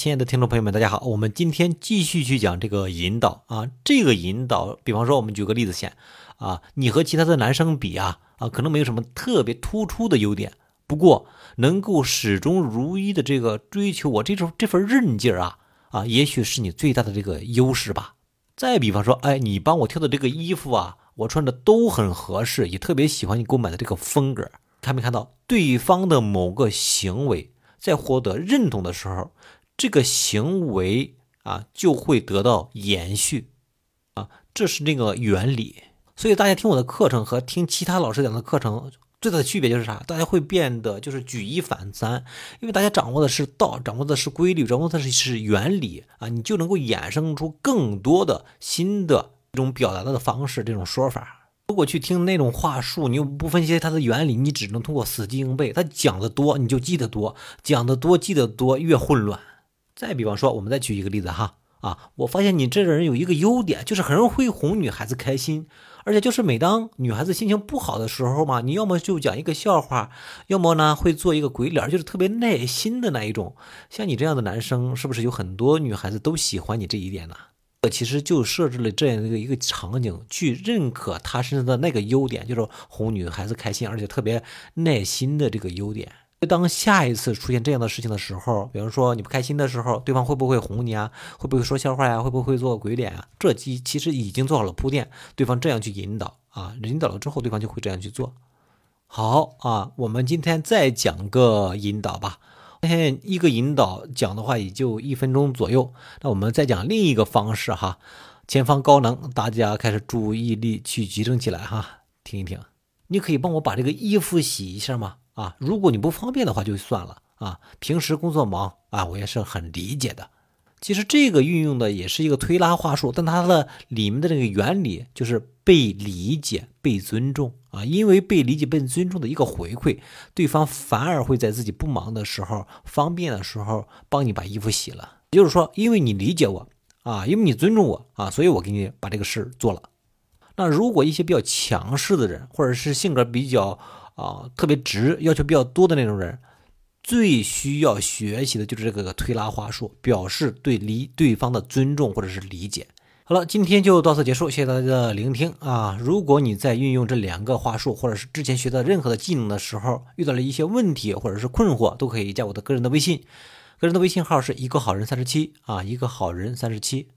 亲爱的听众朋友们，大家好，我们今天继续去讲这个引导啊，这个引导，比方说我们举个例子先啊，你和其他的男生比啊啊，可能没有什么特别突出的优点，不过能够始终如一的这个追求我这种这份韧劲儿啊啊，也许是你最大的这个优势吧。再比方说，哎，你帮我挑的这个衣服啊，我穿的都很合适，也特别喜欢你给我买的这个风格，看没看到对方的某个行为在获得认同的时候？这个行为啊就会得到延续，啊，这是那个原理。所以大家听我的课程和听其他老师讲的课程最大的区别就是啥？大家会变得就是举一反三，因为大家掌握的是道，掌握的是规律，掌握的是是原理啊，你就能够衍生出更多的新的这种表达的方式，这种说法。如果去听那种话术，你又不分析它的原理，你只能通过死记硬背。他讲的多，你就记得多；讲的多，记得多，越混乱。再比方说，我们再举一个例子哈啊，我发现你这个人有一个优点，就是很会哄女孩子开心，而且就是每当女孩子心情不好的时候嘛，你要么就讲一个笑话，要么呢会做一个鬼脸，就是特别耐心的那一种。像你这样的男生，是不是有很多女孩子都喜欢你这一点呢？我其实就设置了这样一个一个场景，去认可他身上的那个优点，就是哄女孩子开心，而且特别耐心的这个优点。当下一次出现这样的事情的时候，比方说你不开心的时候，对方会不会哄你啊？会不会说笑话呀？会不会做鬼脸啊？这其其实已经做好了铺垫，对方这样去引导啊，引导了之后，对方就会这样去做。好啊，我们今天再讲个引导吧。今天一个引导讲的话也就一分钟左右，那我们再讲另一个方式哈。前方高能，大家开始注意力去集中起来哈，听一听。你可以帮我把这个衣服洗一下吗？啊，如果你不方便的话就算了啊。平时工作忙啊，我也是很理解的。其实这个运用的也是一个推拉话术，但它的里面的这个原理就是被理解、被尊重啊。因为被理解、被尊重的一个回馈，对方反而会在自己不忙的时候、方便的时候帮你把衣服洗了。也就是说，因为你理解我啊，因为你尊重我啊，所以我给你把这个事做了。那如果一些比较强势的人，或者是性格比较……啊，特别直，要求比较多的那种人，最需要学习的就是这个推拉话术，表示对理对方的尊重或者是理解。好了，今天就到此结束，谢谢大家的聆听啊！如果你在运用这两个话术，或者是之前学的任何的技能的时候，遇到了一些问题或者是困惑，都可以加我的个人的微信，个人的微信号是一个好人三十七啊，一个好人三十七。